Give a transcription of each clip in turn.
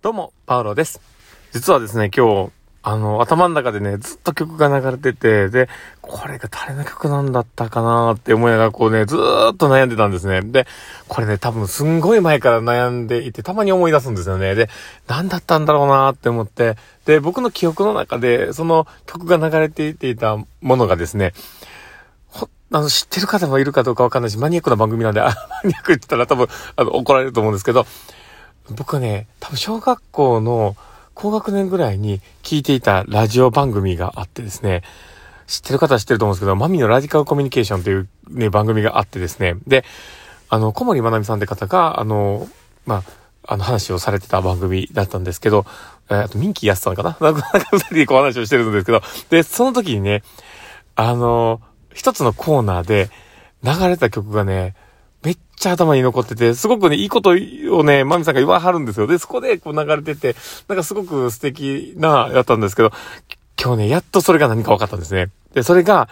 どうも、パウロです。実はですね、今日、あの、頭の中でね、ずっと曲が流れてて、で、これが誰の曲なんだったかなって思いながら、こうね、ずーっと悩んでたんですね。で、これね、多分すんごい前から悩んでいて、たまに思い出すんですよね。で、何だったんだろうなって思って、で、僕の記憶の中で、その曲が流れていていたものがですね、ほ、あの、知ってる方もいるかどうかわかんないし、マニアックな番組なんで、マニアックって言ったら多分、あの、怒られると思うんですけど、僕はね、多分小学校の高学年ぐらいに聞いていたラジオ番組があってですね、知ってる方は知ってると思うんですけど、マミのラジカルコミュニケーションというね、番組があってですね、で、あの、小森まなみさんって方が、あの、まあ、あの話をされてた番組だったんですけど、えー、あと、ミンキーやすさんかな？なんか、なんか二人でこう話をしてるんですけど、で、その時にね、あの、一つのコーナーで流れた曲がね、めっちゃ頭に残ってて、すごくね、いいことをね、マミさんが言わはるんですよ。で、そこでこう流れてて、なんかすごく素敵な、やったんですけど、今日ね、やっとそれが何か分かったんですね。で、それが、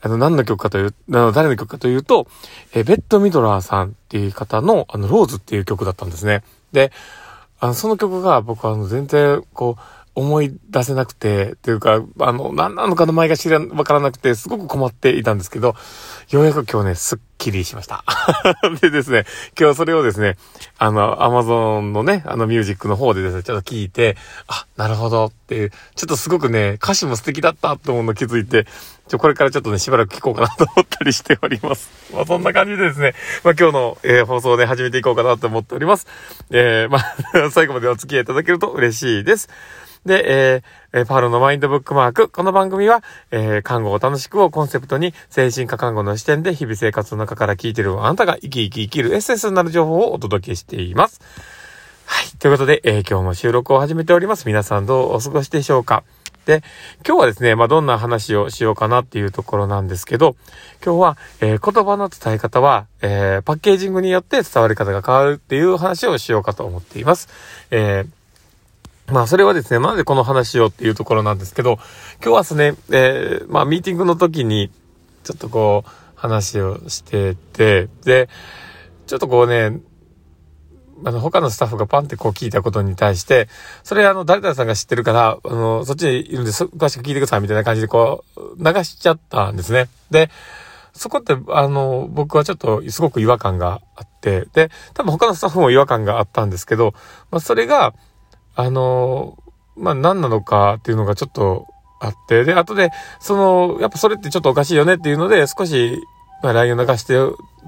あの、何の曲かという、あの、誰の曲かというと、え、ベッドミドラーさんっていう方の、あの、ローズっていう曲だったんですね。で、あの、その曲が僕はあの、全然、こう、思い出せなくて、っていうか、あの、何なのかの前が知らん、わからなくて、すごく困っていたんですけど、ようやく今日ね、すっきりしました。でですね、今日それをですね、あの、アマゾンのね、あのミュージックの方でですね、ちょっと聞いて、あ、なるほどっていう、ちょっとすごくね、歌詞も素敵だったと思うの気づいて、ちょ、これからちょっとね、しばらく聞こうかなと思ったりしております。まあ、そんな感じでですね、まあ、今日の、えー、放送で始めていこうかなと思っております。えー、まあ、最後までお付き合いいただけると嬉しいです。で、えー、パールのマインドブックマーク。この番組は、えー、看護を楽しくをコンセプトに、精神科看護の視点で日々生活の中から聞いてるあなたが生き生き生きるエッセンスになる情報をお届けしています。はい。ということで、えー、今日も収録を始めております。皆さんどうお過ごしでしょうかで、今日はですね、まあ、どんな話をしようかなっていうところなんですけど、今日は、えー、言葉の伝え方は、えー、パッケージングによって伝わり方が変わるっていう話をしようかと思っています。えーまあ、それはですね、なんでこの話をっていうところなんですけど、今日はですね、えー、まあ、ミーティングの時に、ちょっとこう、話をしてて、で、ちょっとこうね、あの、他のスタッフがパンってこう聞いたことに対して、それあの、誰々さんが知ってるから、あの、そっちにいるんで、詳しく聞いてくださいみたいな感じでこう、流しちゃったんですね。で、そこって、あの、僕はちょっとすごく違和感があって、で、多分他のスタッフも違和感があったんですけど、まあ、それが、あの、まあ、何なのかっていうのがちょっとあって、で、後で、その、やっぱそれってちょっとおかしいよねっていうので、少し、まあ、LINE を流して、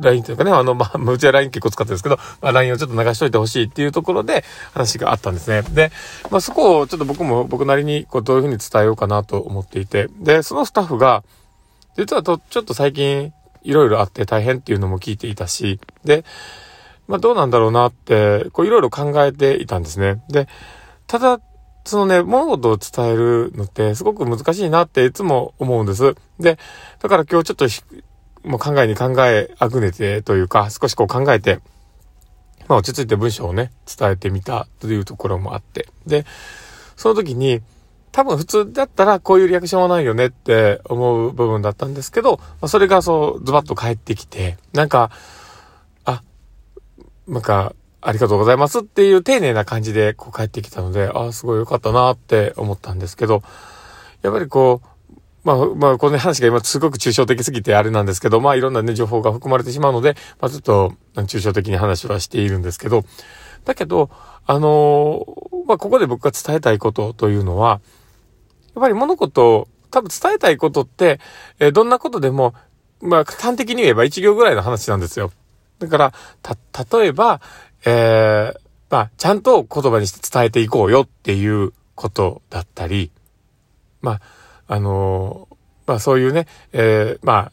LINE というかね、あの、まあ、うちは LINE 結構使ってるんですけど、まあ、LINE をちょっと流しといてほしいっていうところで話があったんですね。で、まあ、そこをちょっと僕も僕なりに、こう、どういうふうに伝えようかなと思っていて、で、そのスタッフが、実はと、ちょっと最近、いろいろあって大変っていうのも聞いていたし、で、まあ、どうなんだろうなって、こう、いろいろ考えていたんですね。で、ただ、そのね、物事を伝えるのってすごく難しいなっていつも思うんです。で、だから今日ちょっともう考えに考えあぐねてというか、少しこう考えて、まあ落ち着いて文章をね、伝えてみたというところもあって。で、その時に、多分普通だったらこういうリアクションはないよねって思う部分だったんですけど、まあ、それがそうズバッと返ってきて、なんか、なんか、ありがとうございますっていう丁寧な感じでこう帰ってきたので、ああ、すごい良かったなって思ったんですけど、やっぱりこう、まあ、まあ、この話が今すごく抽象的すぎてあれなんですけど、まあいろんなね、情報が含まれてしまうので、まあちょっと抽象的に話はしているんですけど、だけど、あのー、まあここで僕が伝えたいことというのは、やっぱり物事を、多分伝えたいことって、えー、どんなことでも、まあ端的に言えば1行ぐらいの話なんですよ。だから、た、例えば、えー、まあ、ちゃんと言葉にして伝えていこうよっていうことだったり、まあ、あのー、まあそういうね、えー、まあ、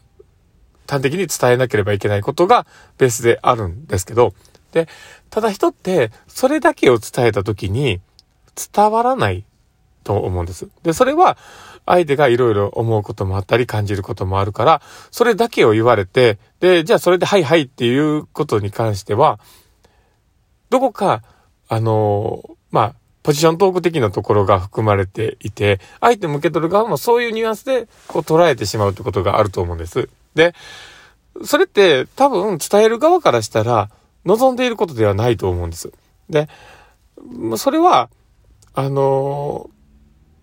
端的に伝えなければいけないことがベースであるんですけど、で、ただ人ってそれだけを伝えたときに伝わらないと思うんです。で、それは相手がいろいろ思うこともあったり感じることもあるから、それだけを言われて、で、じゃあそれではいはいっていうことに関しては、どこか、あの、まあ、ポジショントーク的なところが含まれていて、相手向け取る側もそういうニュアンスでこう捉えてしまうってことがあると思うんです。で、それって多分伝える側からしたら望んでいることではないと思うんです。で、それは、あのー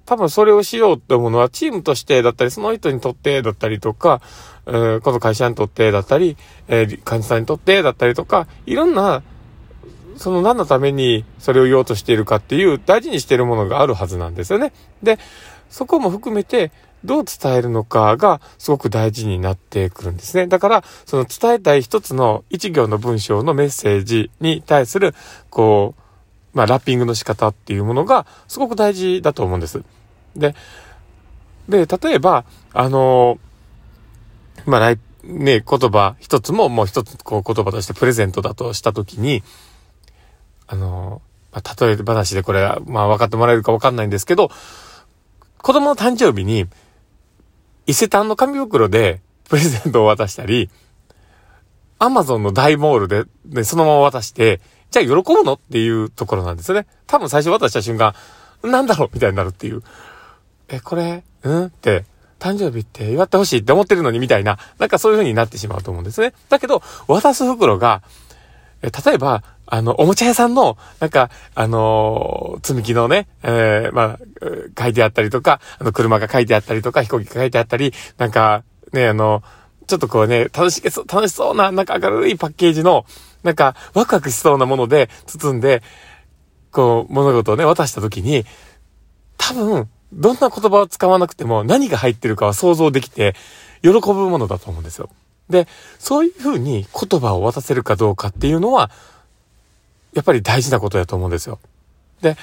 多分それをしようって思うのはチームとしてだったり、その人にとってだったりとか、えー、この会社にとってだったり、えー、患者さんにとってだったりとか、いろんな、その何のためにそれを言おうとしているかっていう大事にしているものがあるはずなんですよね。で、そこも含めて、どう伝えるのかがすごく大事になってくるんですね。だから、その伝えたい一つの一行の文章のメッセージに対する、こう、まあ、ラッピングの仕方っていうものがすごく大事だと思うんです。で、で、例えば、あのまあ、ね、言葉一つももう一つこう言葉としてプレゼントだとしたときに、あのまあ、例え話でこれ、まあ分かってもらえるか分かんないんですけど、子供の誕生日に、伊勢丹の紙袋でプレゼントを渡したり、アマゾンの大モールで、ね、そのまま渡して、じゃあ喜ぶのっていうところなんですよね。多分最初渡した瞬間、なんだろうみたいになるっていう。え、これ、うん？って、誕生日って祝ってほしいって思ってるのにみたいな、なんかそういう風になってしまうと思うんですね。だけど、渡す袋が、え、例えば、あの、おもちゃ屋さんの、なんか、あのー、積み木のね、えー、まあ、書いてあったりとか、あの、車が書いてあったりとか、飛行機が書いてあったり、なんか、ね、あの、ちょっとこうね、楽しそう、楽しそうな、なんか明るいパッケージの、なんか、ワクワクしそうなもので包んで、こう、物事をね、渡した時に、多分、どんな言葉を使わなくても何が入ってるかは想像できて、喜ぶものだと思うんですよ。で、そういうふうに言葉を渡せるかどうかっていうのは、やっぱり大事なことだと思うんですよ。で、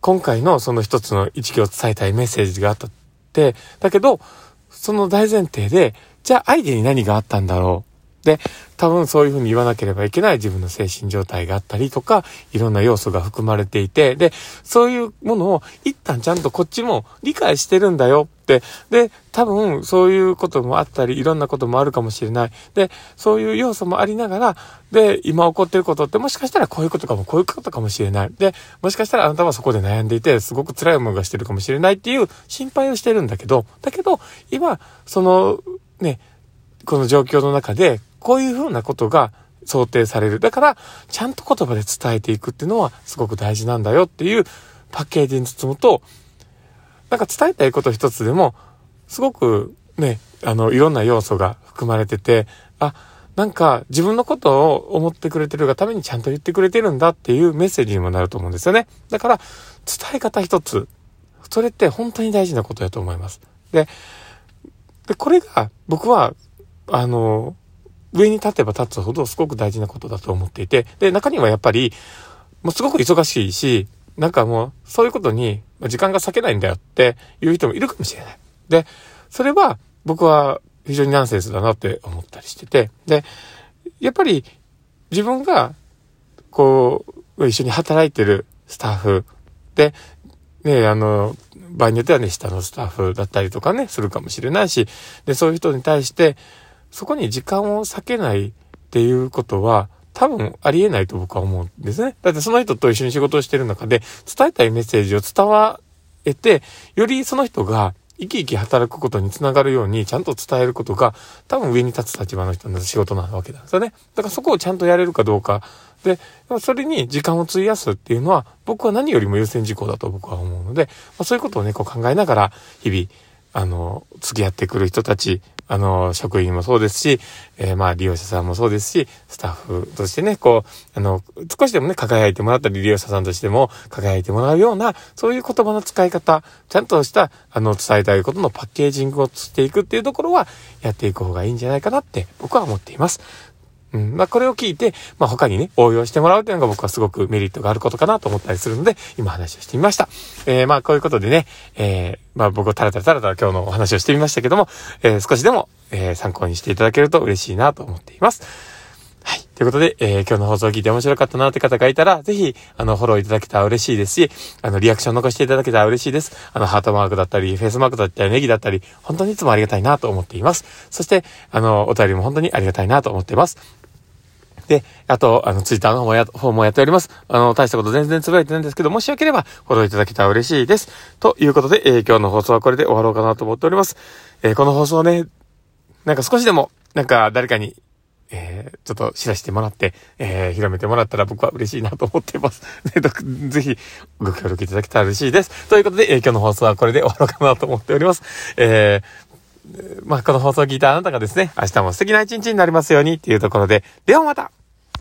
今回のその一つの一行伝えたいメッセージがあったって、だけど、その大前提で、じゃあ相手に何があったんだろうで、多分そういうふうに言わなければいけない自分の精神状態があったりとか、いろんな要素が含まれていて、で、そういうものを一旦ちゃんとこっちも理解してるんだよって、で、多分そういうこともあったり、いろんなこともあるかもしれない。で、そういう要素もありながら、で、今起こってることってもしかしたらこういうことかも、こういうことかもしれない。で、もしかしたらあなたはそこで悩んでいて、すごく辛い思いがしてるかもしれないっていう心配をしてるんだけど、だけど、今、その、ね、この状況の中で、こういうふうなことが想定される。だから、ちゃんと言葉で伝えていくっていうのはすごく大事なんだよっていうパッケージに包むと、なんか伝えたいこと一つでも、すごくね、あの、いろんな要素が含まれてて、あ、なんか自分のことを思ってくれてるがためにちゃんと言ってくれてるんだっていうメッセージにもなると思うんですよね。だから、伝え方一つ。それって本当に大事なことだと思います。で、で、これが僕は、あの、上に立てば立つほどすごく大事なことだと思っていて、で、中にはやっぱり、もうすごく忙しいし、なんかもう、そういうことに時間が割けないんだよっていう人もいるかもしれない。で、それは僕は非常にナンセンスだなって思ったりしてて、で、やっぱり自分が、こう、一緒に働いてるスタッフで、ね、あの、場合によってはね、下のスタッフだったりとかね、するかもしれないし、で、そういう人に対して、そこに時間を割けないっていうことは、多分ありえないと僕は思うんですね。だってその人と一緒に仕事をしてる中で、伝えたいメッセージを伝わえて、よりその人が生き生き働くことにつながるようにちゃんと伝えることが多分上に立つ立場の人の仕事なわけなんですよね。だからそこをちゃんとやれるかどうか。で、それに時間を費やすっていうのは僕は何よりも優先事項だと僕は思うので、まあ、そういうことをね、こう考えながら日々、あの、付き合ってくる人たち、あの、職員もそうですし、えー、まあ、利用者さんもそうですし、スタッフとしてね、こう、あの、少しでもね、輝いてもらったり、利用者さんとしても輝いてもらうような、そういう言葉の使い方、ちゃんとした、あの、伝えたいことのパッケージングをしていくっていうところは、やっていく方がいいんじゃないかなって、僕は思っています。うん。まあ、これを聞いて、まあ、他にね、応用してもらうというのが僕はすごくメリットがあることかなと思ったりするので、今話をしてみました。えー、まあ、こういうことでね、えー、まあ、僕をタラタラタラタラ今日のお話をしてみましたけども、えー、少しでも、えー、参考にしていただけると嬉しいなと思っています。はい。ということで、えー、今日の放送を聞いて面白かったなって方がいたら、ぜひ、あの、フォローいただけたら嬉しいですし、あの、リアクション残していただけたら嬉しいです。あの、ハートマークだったり、フェイスマークだったり、ネギだったり、本当にいつもありがたいなと思っています。そして、あの、お便りも本当にありがたいなと思っています。で、あと、あの、ツイッターの方もや、方もやっております。あの、大したこと全然つぶやいてないんですけど、もしよければ、フォローいただけたら嬉しいです。ということで、えー、今日の放送はこれで終わろうかなと思っております。えー、この放送ね、なんか少しでも、なんか誰かにえー、ちょっと知らせてもらって、えー、広めてもらったら僕は嬉しいなと思っています。ね、ぜひ、ご協力いただけたら嬉しいです。ということで、えー、今日の放送はこれで終わろうかなと思っております。えー、まあ、この放送を聞いたあなたがですね、明日も素敵な一日になりますようにっていうところで、ではまた。